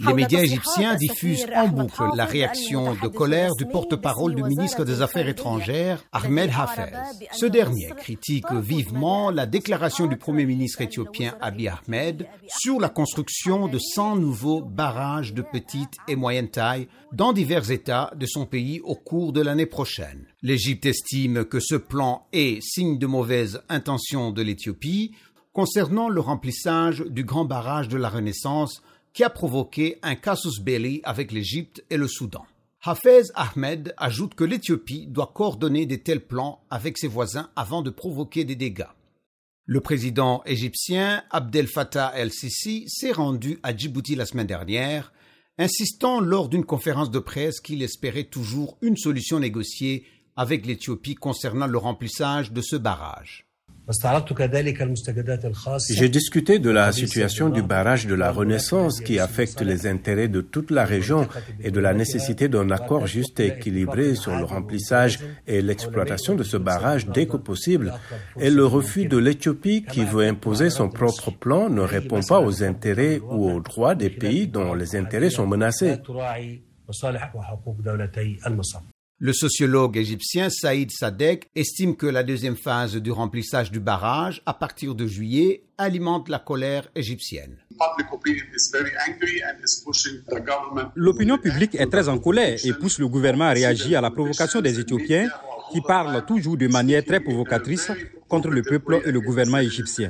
Les médias égyptiens diffusent en boucle la réaction de colère du porte-parole du ministre des Affaires étrangères, Ahmed Hafez. Ce dernier critique vivement la déclaration du Premier ministre éthiopien Abiy Ahmed sur la construction de 100 nouveaux barrages de petite et moyenne taille dans divers États de son pays au cours de l'année prochaine. L'Égypte estime que ce plan est signe de mauvaise intention de l'Éthiopie concernant le remplissage du grand barrage de la Renaissance qui a provoqué un casus belli avec l'Égypte et le Soudan. Hafez Ahmed ajoute que l'Éthiopie doit coordonner de tels plans avec ses voisins avant de provoquer des dégâts. Le président égyptien Abdel Fattah el-Sisi s'est rendu à Djibouti la semaine dernière, insistant lors d'une conférence de presse qu'il espérait toujours une solution négociée avec l'Éthiopie concernant le remplissage de ce barrage. J'ai discuté de la situation du barrage de la Renaissance qui affecte les intérêts de toute la région et de la nécessité d'un accord juste et équilibré sur le remplissage et l'exploitation de ce barrage dès que possible. Et le refus de l'Éthiopie qui veut imposer son propre plan ne répond pas aux intérêts ou aux droits des pays dont les intérêts sont menacés. Le sociologue égyptien Saïd Sadek estime que la deuxième phase du remplissage du barrage à partir de juillet alimente la colère égyptienne. L'opinion publique est très en colère et pousse le gouvernement à réagir à la provocation des Éthiopiens qui parlent toujours de manière très provocatrice contre le peuple et le gouvernement égyptien.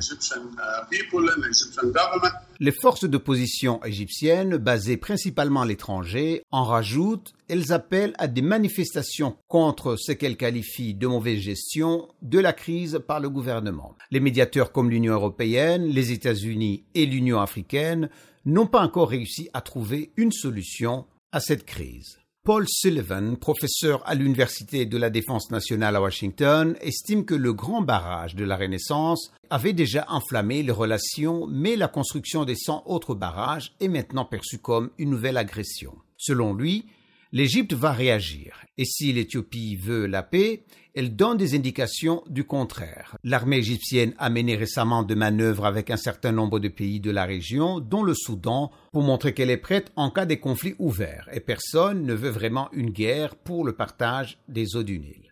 Les forces d'opposition égyptiennes, basées principalement à l'étranger, en rajoutent, elles appellent à des manifestations contre ce qu'elles qualifient de mauvaise gestion de la crise par le gouvernement. Les médiateurs comme l'Union européenne, les États-Unis et l'Union africaine n'ont pas encore réussi à trouver une solution à cette crise. Paul Sullivan, professeur à l'Université de la Défense nationale à Washington, estime que le grand barrage de la Renaissance avait déjà enflammé les relations, mais la construction des 100 autres barrages est maintenant perçue comme une nouvelle agression. Selon lui, l'Égypte va réagir. Et si l'Éthiopie veut la paix, elle donne des indications du contraire. L'armée égyptienne a mené récemment de manœuvres avec un certain nombre de pays de la région, dont le Soudan, pour montrer qu'elle est prête en cas de conflit ouvert. Et personne ne veut vraiment une guerre pour le partage des eaux du Nil.